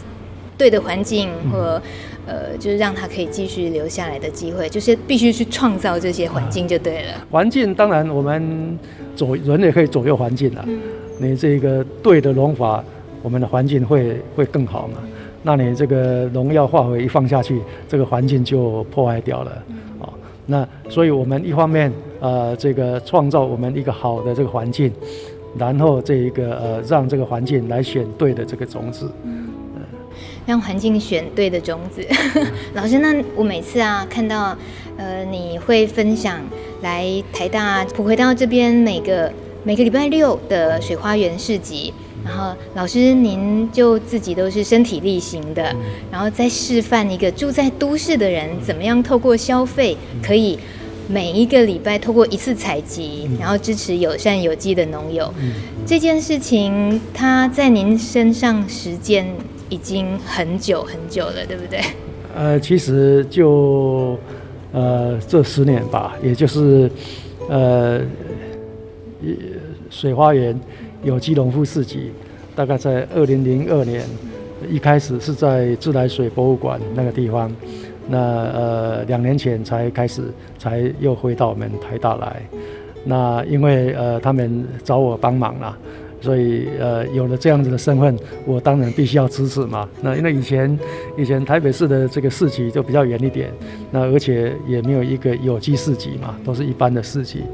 对的环境或呃，就是让它可以继续留下来的机会，就是必须去创造这些环境就对了。环境当然我们左人也可以左右环境了。嗯、你这个对的农法，我们的环境会会更好嘛？那你这个农药化肥一放下去，这个环境就破坏掉了。啊，那所以我们一方面呃，这个创造我们一个好的这个环境，然后这一个呃，让这个环境来选对的这个种子。让环境选对的种子，老师，那我每次啊看到，呃，你会分享来台大普回到这边每个每个礼拜六的水花园市集，然后老师您就自己都是身体力行的，然后再示范一个住在都市的人怎么样透过消费可以每一个礼拜透过一次采集，然后支持友善有机的农友，这件事情它在您身上实践。已经很久很久了，对不对？呃，其实就呃这十年吧，也就是呃水花园有机农夫市集，大概在二零零二年一开始是在自来水博物馆那个地方，那呃两年前才开始，才又回到我们台大来。那因为呃他们找我帮忙啦。所以，呃，有了这样子的身份，我当然必须要支持嘛。那因为以前，以前台北市的这个市集就比较远一点，那而且也没有一个有机市集嘛，都是一般的市集，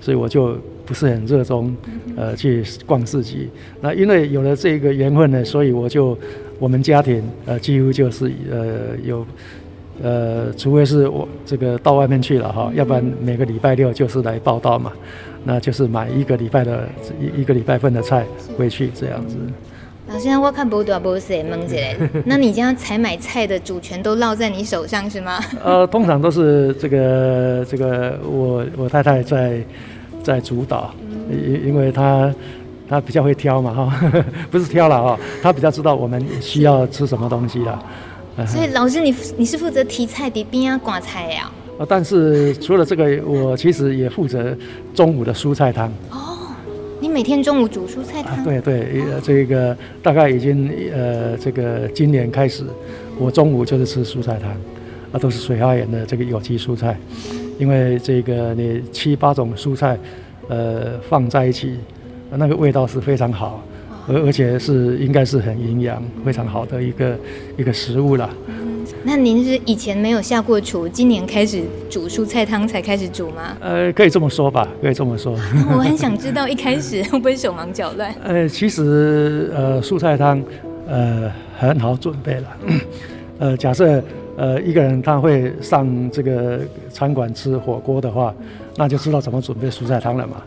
所以我就不是很热衷，呃，去逛市集。那因为有了这个缘分呢，所以我就我们家庭，呃，几乎就是呃有，呃，除非是我这个到外面去了哈，要不然每个礼拜六就是来报道嘛。那就是买一个礼拜的一一个礼拜份的菜回去这样子。老师，我看不多不是蒙姐，那你这样采买菜的主权都落在你手上是吗？呃，通常都是这个这个我我太太在在主导，因因为他他比较会挑嘛哈，不是挑了哈，他比较知道我们需要吃什么东西了。所以老师你你是负责提菜的边啊挂菜呀？啊但是除了这个，我其实也负责中午的蔬菜汤。哦，你每天中午煮蔬菜汤？啊、对对，这个大概已经呃，这个今年开始，我中午就是吃蔬菜汤，啊，都是水花园的这个有机蔬菜，因为这个你七八种蔬菜，呃，放在一起，那个味道是非常好，而而且是应该是很营养、非常好的一个一个食物了。那您是以前没有下过厨，今年开始煮蔬菜汤才开始煮吗？呃，可以这么说吧，可以这么说。我很想知道一开始会不会手忙脚乱？呃，其实呃蔬菜汤呃很好准备了。呃，假设呃一个人他会上这个餐馆吃火锅的话，那就知道怎么准备蔬菜汤了嘛。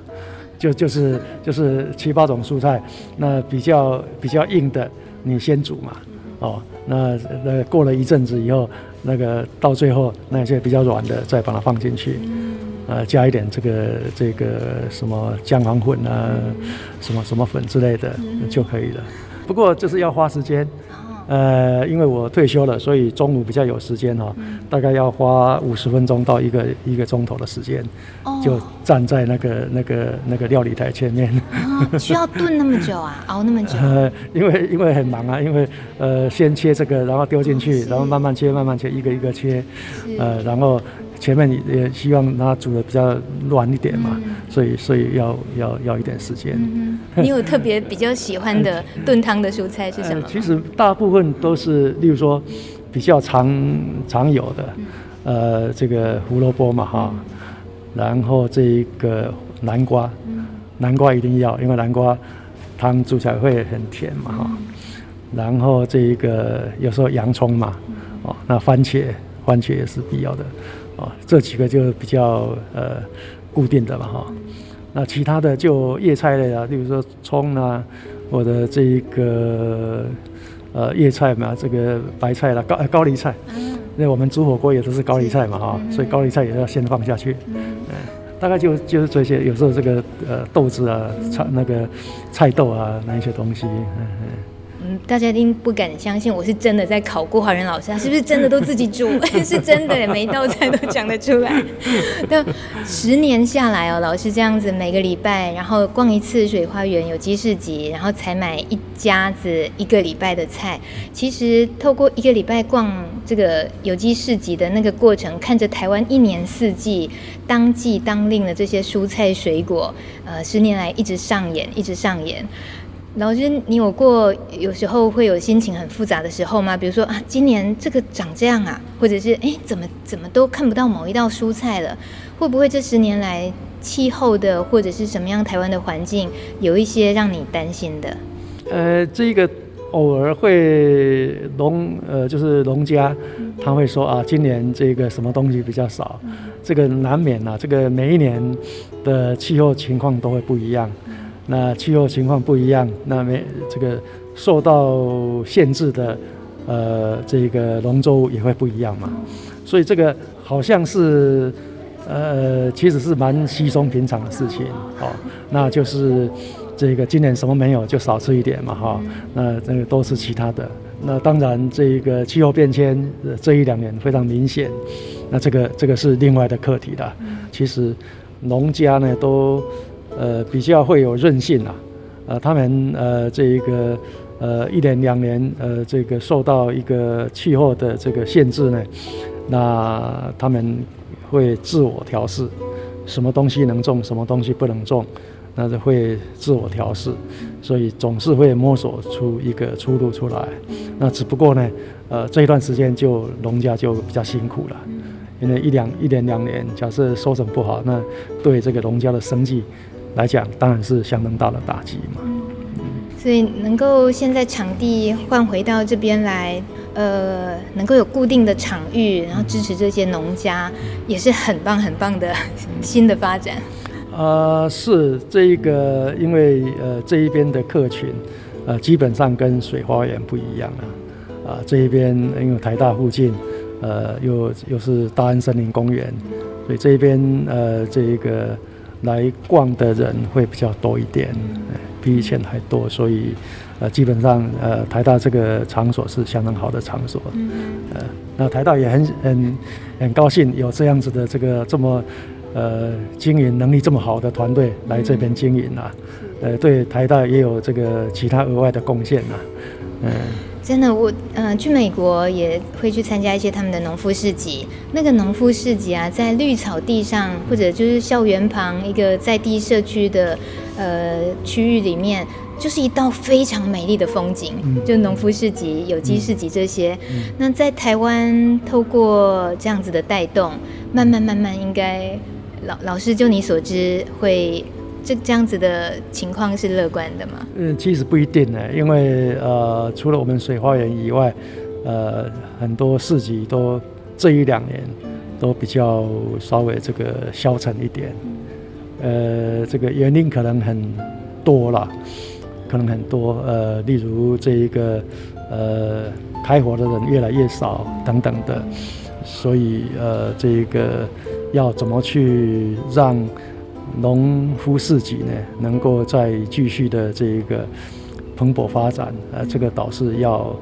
就就是就是七八种蔬菜，那比较比较硬的你先煮嘛，哦。那那过了一阵子以后，那个到最后那些比较软的再把它放进去，呃，加一点这个这个什么姜黄粉啊，什么什么粉之类的就可以了。不过就是要花时间。呃，因为我退休了，所以中午比较有时间哈、哦，嗯、大概要花五十分钟到一个一个钟头的时间，哦、就站在那个那个那个料理台前面。哦、需要炖那么久啊？熬那么久？呃，因为因为很忙啊，因为呃，先切这个，然后丢进去，然后慢慢切，慢慢切，一个一个切，呃，然后。前面也希望它煮的比较软一点嘛，嗯、所以所以要要要一点时间。嗯、你有特别比较喜欢的炖汤的蔬菜是什么、呃？其实大部分都是，例如说比较常常有的，呃，这个胡萝卜嘛哈，然后这一个南瓜，南瓜一定要，因为南瓜汤煮起来会很甜嘛哈。然后这一个有时候洋葱嘛，哦，那番茄，番茄也是必要的。哦，这几个就比较呃固定的嘛哈，那其他的就叶菜类啊，例如说葱啊，我的这一个呃叶菜嘛，这个白菜啦，高高丽菜，那我们煮火锅也都是高丽菜嘛哈，所以高丽菜也要先放下去，嗯，大概就就是这些，有时候这个呃豆子啊，菜那个菜豆啊，那一些东西，嗯嗯。嗯，大家一定不敢相信我是真的在考过华人老师，他是不是真的都自己煮？是真的，每一道菜都讲得出来。那 十年下来哦，老师这样子每个礼拜，然后逛一次水花园有机市集，然后才买一家子一个礼拜的菜。其实透过一个礼拜逛这个有机市集的那个过程，看着台湾一年四季当季当令的这些蔬菜水果，呃，十年来一直上演，一直上演。老师，你有过有时候会有心情很复杂的时候吗？比如说啊，今年这个长这样啊，或者是哎，怎么怎么都看不到某一道蔬菜了？会不会这十年来气候的或者是什么样台湾的环境有一些让你担心的？呃，这个偶尔会农呃，就是农家他会说啊，今年这个什么东西比较少，这个难免啊，这个每一年的气候情况都会不一样。那气候情况不一样，那没这个受到限制的，呃，这个农作物也会不一样嘛。所以这个好像是，呃，其实是蛮稀松平常的事情。哦，那就是这个今年什么没有，就少吃一点嘛，哈。那这个都是其他的。那当然，这个气候变迁这一两年非常明显。那这个这个是另外的课题了。其实农家呢都。呃，比较会有韧性啊，呃，他们呃，这一个呃，一年两年，呃，这个受到一个气候的这个限制呢，那他们会自我调试，什么东西能种，什么东西不能种，那就会自我调试，所以总是会摸索出一个出路出来。那只不过呢，呃，这一段时间就农家就比较辛苦了，因为一两一年两年，假设收成不好，那对这个农家的生计。来讲，当然是相当大的打击嘛。所以能够现在场地换回到这边来，呃，能够有固定的场域，然后支持这些农家，也是很棒很棒的新的发展。呃，是这一个，因为呃这一边的客群，呃基本上跟水花园不一样啊。啊、呃，这一边因为台大附近，呃又又是大安森林公园，所以这一边呃这一个。来逛的人会比较多一点，比以前还多，所以呃，基本上呃，台大这个场所是相当好的场所，呃，那台大也很很很高兴有这样子的这个这么呃经营能力这么好的团队来这边经营啊，呃，对台大也有这个其他额外的贡献啊，嗯。真的，我嗯、呃、去美国也会去参加一些他们的农夫市集。那个农夫市集啊，在绿草地上，或者就是校园旁一个在地社区的呃区域里面，就是一道非常美丽的风景。嗯、就农夫市集、有机市集这些。嗯、那在台湾，透过这样子的带动，慢慢慢慢，应该老老师就你所知会。这这样子的情况是乐观的吗？嗯，其实不一定呢，因为呃，除了我们水花园以外，呃，很多市集都这一两年都比较稍微这个消沉一点。呃，这个原因可能很多了，可能很多。呃，例如这一个呃，开火的人越来越少等等的，所以呃，这一个要怎么去让农夫市集呢，能够再继续的这一个蓬勃发展，呃，这个倒是要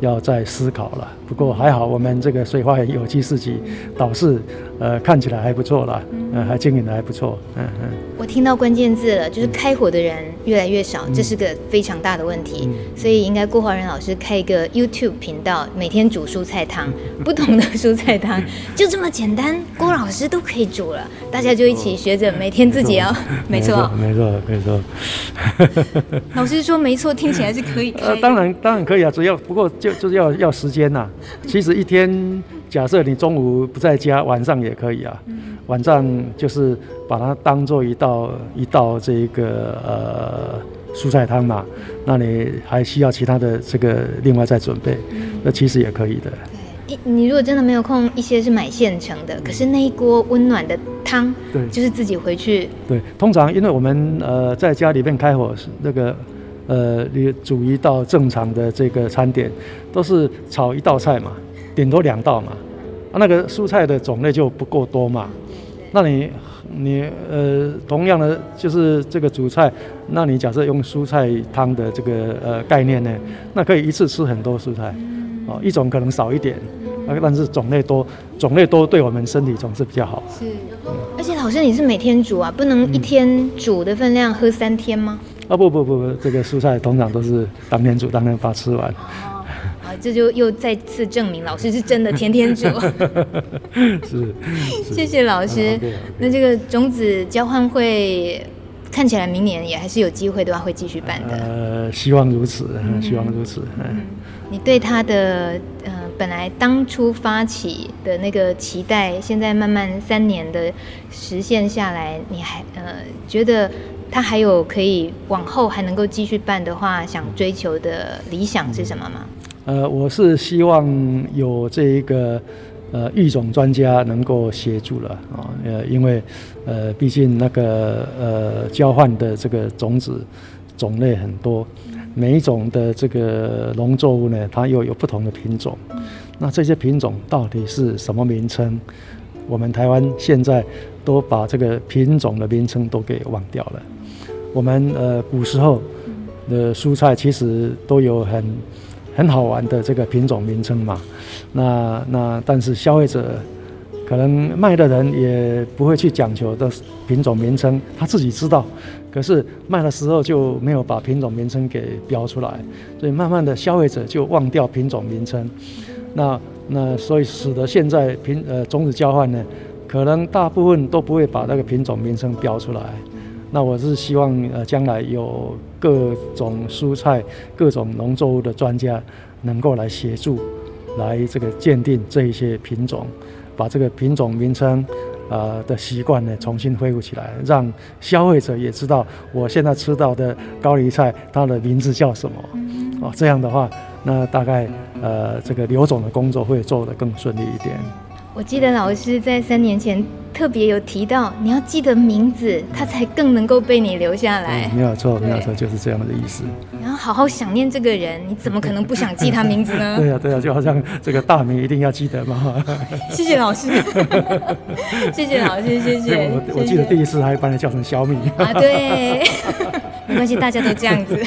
要再思考了。不过还好，我们这个水花园有机市集倒是呃看起来还不错了，嗯、呃，还经营的还不错，嗯嗯。我听到关键字了，就是开火的人越来越少，嗯、这是个非常大的问题。嗯、所以应该郭华仁老师开一个 YouTube 频道，每天煮蔬菜汤，不同的蔬菜汤，就这么简单，郭老师都可以煮了，大家就一起学着，每天自己要，没错，没错，没错。老师说没错，听起来是可以开。呃，当然当然可以啊，只要不过就就是要要时间呐、啊。其实一天，假设你中午不在家，晚上也可以啊。晚上就是把它当做一道一道这个呃蔬菜汤嘛。那你还需要其他的这个另外再准备，那其实也可以的。对，你如果真的没有空，一些是买现成的。可是那一锅温暖的汤，对，就是自己回去。对，通常因为我们呃在家里面开火那个。呃，你煮一道正常的这个餐点，都是炒一道菜嘛，顶多两道嘛，啊，那个蔬菜的种类就不够多嘛，那你你呃同样的就是这个主菜，那你假设用蔬菜汤的这个呃概念呢，那可以一次吃很多蔬菜，哦，一种可能少一点，但是种类多，种类多对我们身体总是比较好。是，而且老师你是每天煮啊，不能一天煮的分量喝三天吗？啊不不不不，这个蔬菜通常都是当天煮当天把它吃完。啊这就又再次证明老师是真的天天煮。是，谢谢老师。啊、okay, okay. 那这个种子交换会看起来明年也还是有机会的话，会继续办的。呃，希望如此，希望如此。嗯，嗯你对他的呃本来当初发起的那个期待，现在慢慢三年的实现下来，你还呃觉得他还有可以往后还能够继续办的话，想追求的理想是什么吗？呃，我是希望有这一个呃育种专家能够协助了啊，呃，因为呃，毕竟那个呃交换的这个种子种类很多，每一种的这个农作物呢，它又有不同的品种，那这些品种到底是什么名称？我们台湾现在都把这个品种的名称都给忘掉了。我们呃古时候的蔬菜其实都有很很好玩的这个品种名称嘛，那那但是消费者可能卖的人也不会去讲求的品种名称，他自己知道，可是卖的时候就没有把品种名称给标出来，所以慢慢的消费者就忘掉品种名称，那那所以使得现在品呃种子交换呢，可能大部分都不会把那个品种名称标出来。那我是希望，呃，将来有各种蔬菜、各种农作物的专家能够来协助，来这个鉴定这一些品种，把这个品种名称，呃的习惯呢重新恢复起来，让消费者也知道我现在吃到的高丽菜它的名字叫什么。哦，这样的话，那大概呃这个刘总的工作会做得更顺利一点。我记得老师在三年前特别有提到，你要记得名字，他才更能够被你留下来。没有错，没有错，就是这样的意思。然后好好想念这个人，你怎么可能不想记他名字呢？对呀、啊，对呀、啊，就好像这个大名一定要记得嘛。谢谢老师，谢谢老师，谢谢。我我记得第一次还把你叫成小米。啊，对，没关系，大家都这样子。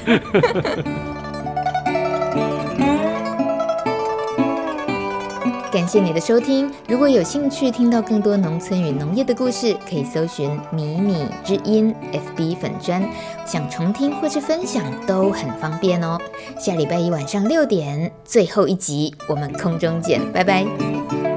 感谢你的收听。如果有兴趣听到更多农村与农业的故事，可以搜寻“迷你之音 ”FB 粉砖，想重听或是分享都很方便哦。下礼拜一晚上六点，最后一集，我们空中见，拜拜。